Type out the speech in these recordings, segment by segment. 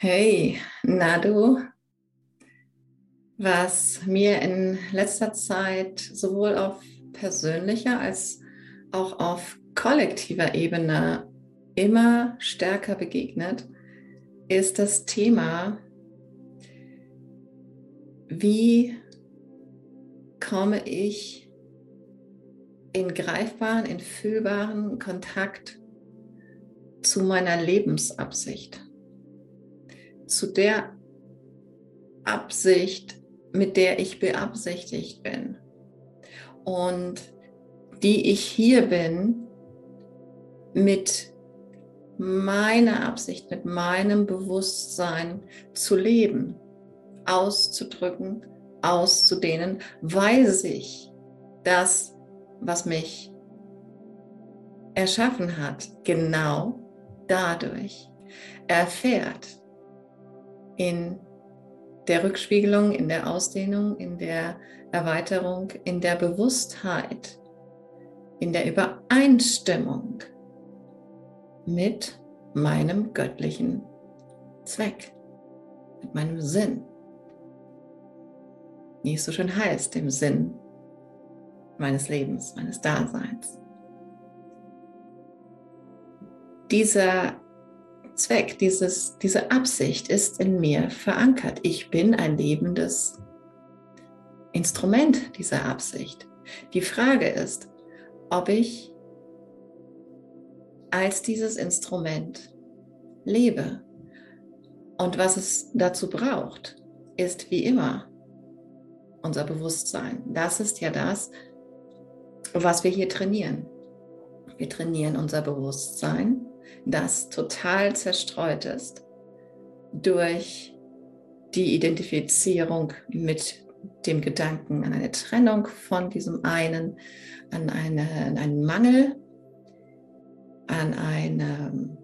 Hey, na du, was mir in letzter Zeit sowohl auf persönlicher als auch auf kollektiver Ebene immer stärker begegnet, ist das Thema, wie komme ich in greifbaren, in fühlbaren Kontakt zu meiner Lebensabsicht zu der Absicht, mit der ich beabsichtigt bin. Und die ich hier bin mit meiner Absicht, mit meinem Bewusstsein zu leben, auszudrücken, auszudehnen, weil sich das, was mich erschaffen hat, genau dadurch erfährt in der Rückspiegelung, in der Ausdehnung, in der Erweiterung, in der Bewusstheit, in der Übereinstimmung mit meinem göttlichen Zweck, mit meinem Sinn. Wie es so schön heißt, dem Sinn meines Lebens, meines Daseins. Dieser Zweck, dieses, diese Absicht ist in mir verankert. Ich bin ein lebendes Instrument dieser Absicht. Die Frage ist, ob ich als dieses Instrument lebe. Und was es dazu braucht, ist wie immer unser Bewusstsein. Das ist ja das, was wir hier trainieren. Wir trainieren unser Bewusstsein das total zerstreut ist durch die Identifizierung mit dem Gedanken an eine Trennung von diesem einen, an, eine, an einen Mangel, an eine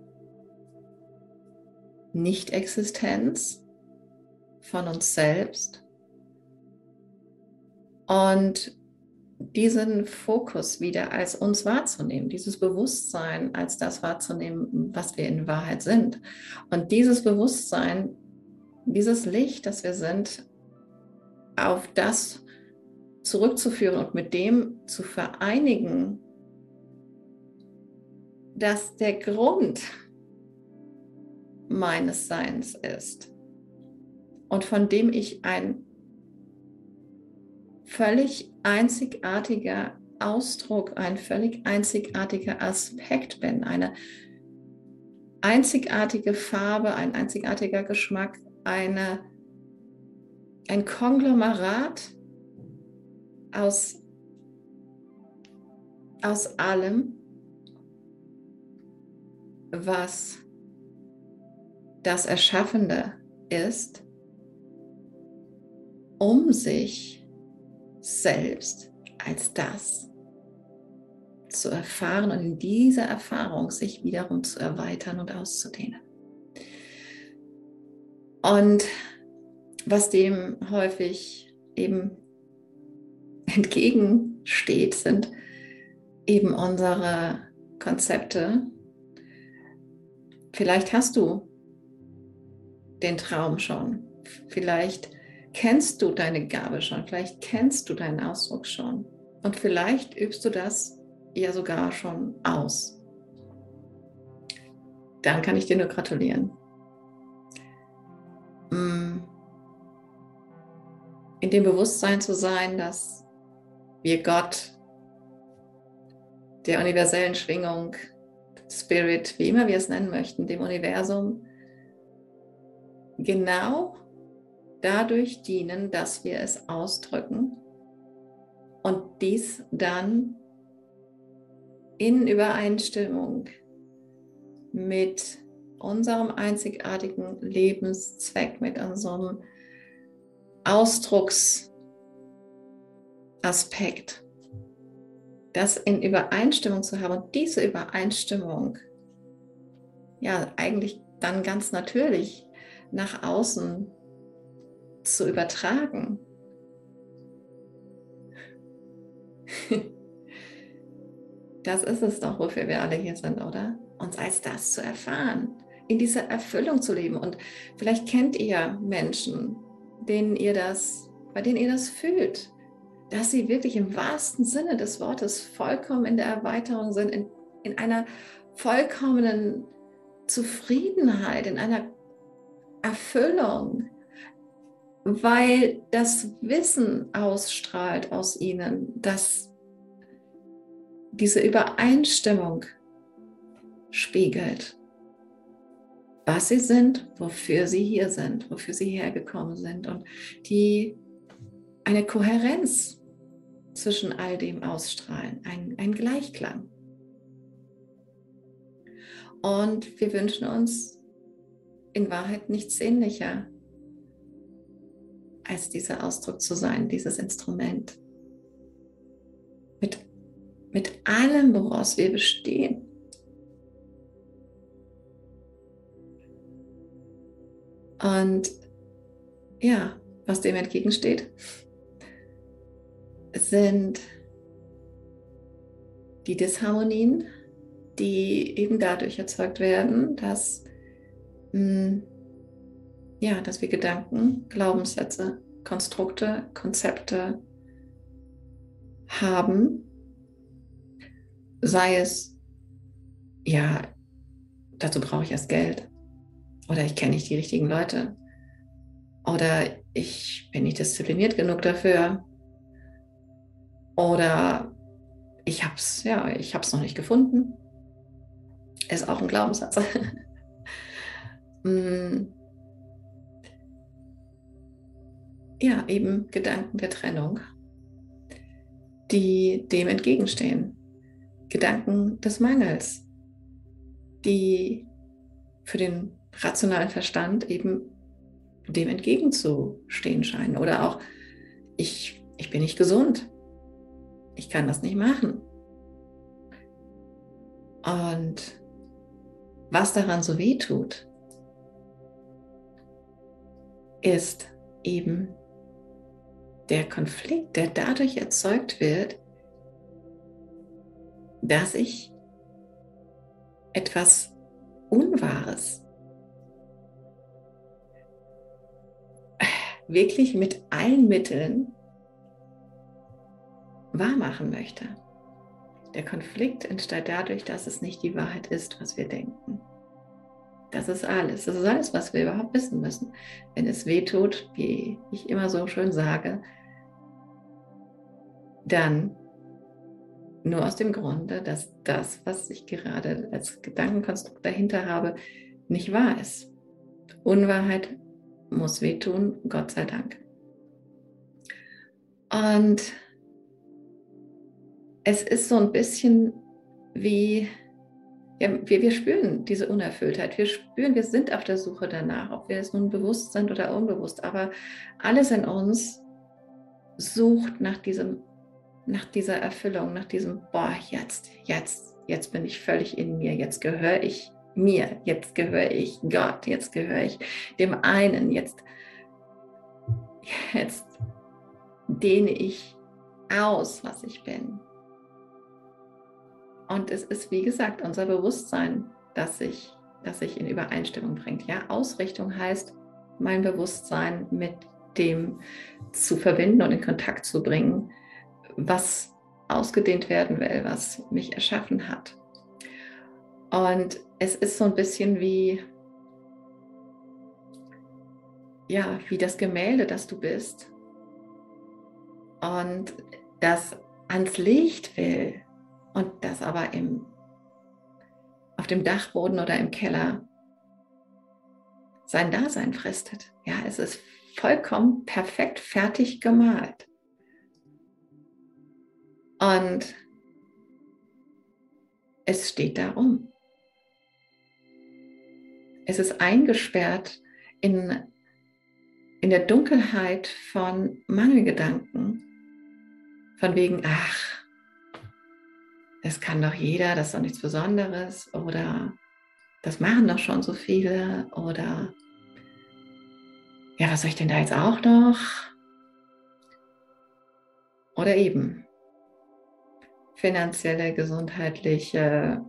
Nicht-Existenz von uns selbst. Und diesen Fokus wieder als uns wahrzunehmen, dieses Bewusstsein als das wahrzunehmen, was wir in Wahrheit sind. Und dieses Bewusstsein, dieses Licht, das wir sind, auf das zurückzuführen und mit dem zu vereinigen, dass der Grund meines Seins ist und von dem ich ein völlig einzigartiger Ausdruck, ein völlig einzigartiger Aspekt bin, eine einzigartige Farbe, ein einzigartiger Geschmack, eine, ein Konglomerat aus, aus allem, was das Erschaffende ist, um sich selbst als das zu erfahren und in dieser Erfahrung sich wiederum zu erweitern und auszudehnen. Und was dem häufig eben entgegensteht, sind eben unsere Konzepte. Vielleicht hast du den Traum schon. Vielleicht kennst du deine Gabe schon, vielleicht kennst du deinen Ausdruck schon und vielleicht übst du das ja sogar schon aus. Dann kann ich dir nur gratulieren. Mm. In dem Bewusstsein zu sein, dass wir Gott, der universellen Schwingung, Spirit, wie immer wir es nennen möchten, dem Universum, genau dadurch dienen, dass wir es ausdrücken und dies dann in Übereinstimmung mit unserem einzigartigen Lebenszweck, mit unserem Ausdrucksaspekt, das in Übereinstimmung zu haben und diese Übereinstimmung ja eigentlich dann ganz natürlich nach außen zu übertragen. Das ist es doch, wofür wir alle hier sind, oder? Uns als das zu erfahren. in dieser Erfüllung zu leben. Und vielleicht kennt ihr Menschen, denen ihr das, bei denen ihr das fühlt, dass sie wirklich im wahrsten Sinne des Wortes vollkommen in der Erweiterung sind, in, in einer vollkommenen Zufriedenheit, in einer Erfüllung, weil das Wissen ausstrahlt aus ihnen, dass diese Übereinstimmung spiegelt, was sie sind, wofür sie hier sind, wofür sie hergekommen sind und die eine Kohärenz zwischen all dem ausstrahlen, ein, ein Gleichklang. Und wir wünschen uns in Wahrheit nichts ähnlicher, als dieser Ausdruck zu sein, dieses Instrument. Mit, mit allem, woraus wir bestehen. Und ja, was dem entgegensteht, sind die Disharmonien, die eben dadurch erzeugt werden, dass, mh, hm, ja, dass wir Gedanken, Glaubenssätze, Konstrukte, Konzepte haben, sei es, ja, dazu brauche ich erst Geld oder ich kenne nicht die richtigen Leute oder ich bin nicht diszipliniert genug dafür oder ich habe es, ja, ich habe es noch nicht gefunden. Ist auch ein Glaubenssatz. Mm. Ja, eben Gedanken der Trennung, die dem entgegenstehen. Gedanken des Mangels, die für den rationalen Verstand eben dem entgegenzustehen scheinen. Oder auch, ich, ich bin nicht gesund ich kann das nicht machen. Und was daran so weh tut, ist eben der Konflikt, der dadurch erzeugt wird, dass ich etwas Unwahres wirklich mit allen Mitteln wahrmachen möchte. Der Konflikt entsteht dadurch, dass es nicht die Wahrheit ist, was wir denken. Das ist alles. Das ist alles, was wir überhaupt wissen müssen. Wenn es weh tut, wie ich immer so schön sage, dann nur aus dem Grunde, dass das, was ich gerade als Gedankenkonstrukt dahinter habe, nicht wahr ist. Unwahrheit muss wehtun, Gott sei Dank. Und es ist so ein bisschen wie, ja, wir, wir spüren diese Unerfülltheit. Wir spüren, wir sind auf der Suche danach, ob wir es nun bewusst sind oder unbewusst. Aber alles in uns sucht nach diesem, nach dieser Erfüllung, nach diesem, boah, jetzt, jetzt, jetzt bin ich völlig in mir, jetzt gehöre ich mir, jetzt gehöre ich Gott, jetzt gehöre ich dem einen, jetzt, jetzt dehne ich aus, was ich bin. Und es ist, wie gesagt, unser Bewusstsein, das sich, das sich in Übereinstimmung bringt. Ja, Ausrichtung heißt, mein Bewusstsein mit dem zu verbinden und in Kontakt zu bringen, was ausgedehnt werden will, was mich erschaffen hat. Und es ist so ein bisschen wie, ja, wie das Gemälde, das du bist. Und das ans Licht will, und das aber im, auf dem Dachboden oder im Keller sein Dasein fristet. Ja, es ist vollkommen perfekt fertig gemalt. Und es steht darum. Es ist eingesperrt in, in der Dunkelheit von Mangelgedanken, von wegen, ach, das kann doch jeder, das ist doch nichts Besonderes. Oder das machen doch schon so viele. Oder ja, was soll ich denn da jetzt auch noch? Oder eben finanzielle, gesundheitliche,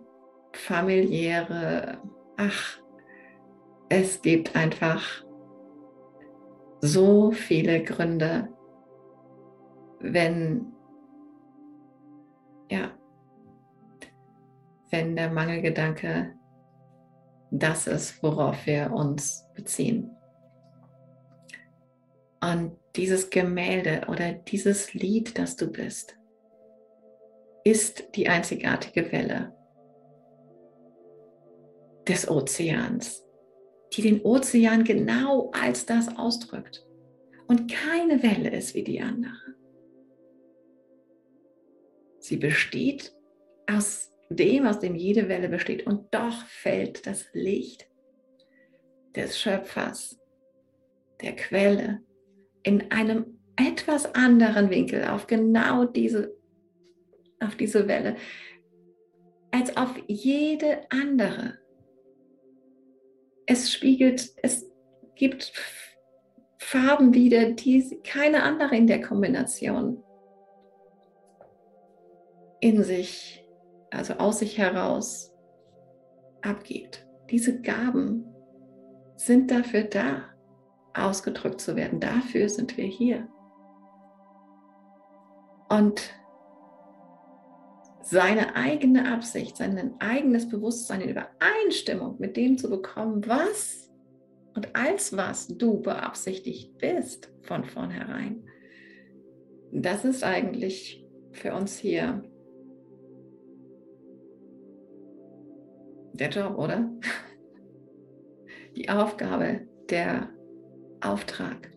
familiäre, ach, es gibt einfach so viele Gründe, wenn, ja, wenn der Mangelgedanke das ist, worauf wir uns beziehen. Und dieses Gemälde oder dieses Lied, das du bist, ist die einzigartige Welle des Ozeans, die den Ozean genau als das ausdrückt. Und keine Welle ist wie die andere. Sie besteht aus dem, aus dem jede Welle besteht. Und doch fällt das Licht des Schöpfers, der Quelle, in einem etwas anderen Winkel auf genau diese, auf diese Welle, als auf jede andere. Es spiegelt, es gibt Farben wieder, die keine andere in der Kombination in sich also aus sich heraus abgibt. Diese Gaben sind dafür da, ausgedrückt zu werden. Dafür sind wir hier. Und seine eigene Absicht, sein eigenes Bewusstsein in Übereinstimmung mit dem zu bekommen, was und als was du beabsichtigt bist von vornherein. Das ist eigentlich für uns hier der Job, oder? Die Aufgabe, der Auftrag.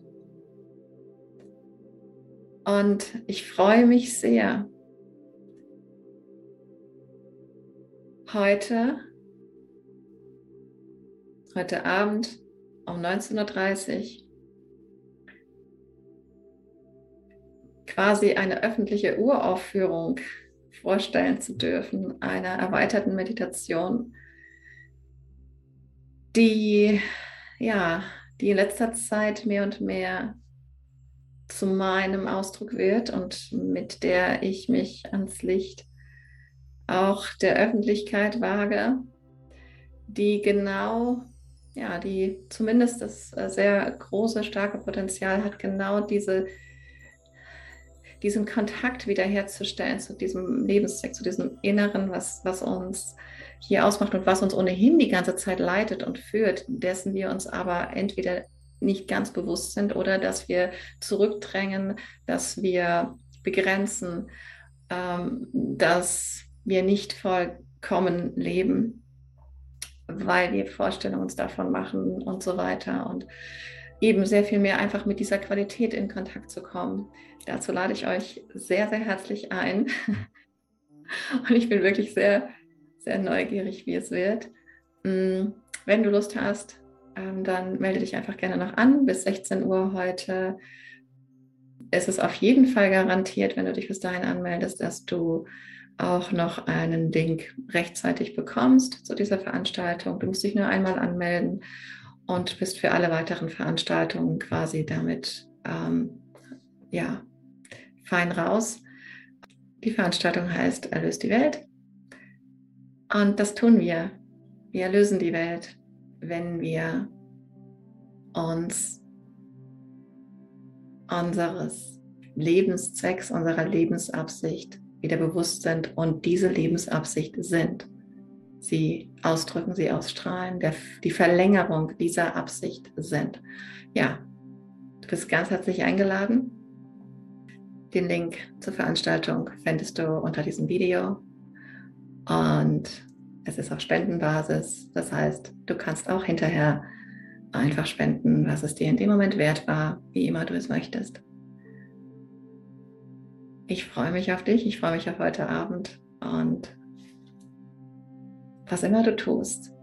Und ich freue mich sehr, heute, heute Abend um 19.30 Uhr quasi eine öffentliche Uraufführung vorstellen zu dürfen, einer erweiterten Meditation die, ja, die in letzter Zeit mehr und mehr zu meinem Ausdruck wird und mit der ich mich ans Licht auch der Öffentlichkeit wage, die genau, ja, die zumindest das äh, sehr große, starke Potenzial hat, genau diese, diesen Kontakt wiederherzustellen zu diesem Lebenszweck, zu diesem Inneren, was, was uns hier ausmacht und was uns ohnehin die ganze Zeit leitet und führt, dessen wir uns aber entweder nicht ganz bewusst sind oder dass wir zurückdrängen, dass wir begrenzen, ähm, dass wir nicht vollkommen leben, weil wir Vorstellungen uns davon machen und so weiter. Und eben sehr viel mehr einfach mit dieser Qualität in Kontakt zu kommen. Dazu lade ich euch sehr, sehr herzlich ein. Und ich bin wirklich sehr sehr neugierig, wie es wird. Mm, wenn du Lust hast, ähm, dann melde dich einfach gerne noch an. Bis 16 Uhr heute ist es auf jeden Fall garantiert, wenn du dich bis dahin anmeldest, dass du auch noch einen Link rechtzeitig bekommst zu dieser Veranstaltung. Du musst dich nur einmal anmelden und bist für alle weiteren Veranstaltungen quasi damit ähm, ja, fein raus. Die Veranstaltung heißt Erlöst die Welt und das tun wir. Wir erlösen die Welt, wenn wir uns unseres Lebenszwecks, unserer Lebensabsicht wieder bewusst sind und diese Lebensabsicht sind. Sie ausdrücken, sie ausstrahlen, der, die Verlängerung dieser Absicht sind. Ja, du bist ganz herzlich eingeladen. Den Link zur Veranstaltung findest du unter diesem Video und es ist auf Spendenbasis. Das heißt, du kannst auch hinterher einfach spenden, was es dir in dem Moment wert war, wie immer du es möchtest. Ich freue mich auf dich, ich freue mich auf heute Abend und was immer du tust,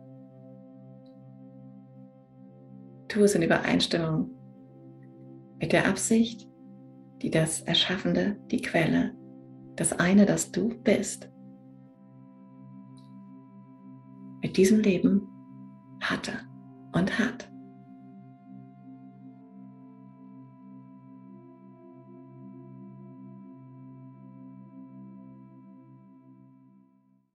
tu es in Übereinstimmung mit der Absicht, die das Erschaffende, die Quelle, das eine, das du bist, mit diesem Leben hatte und hat.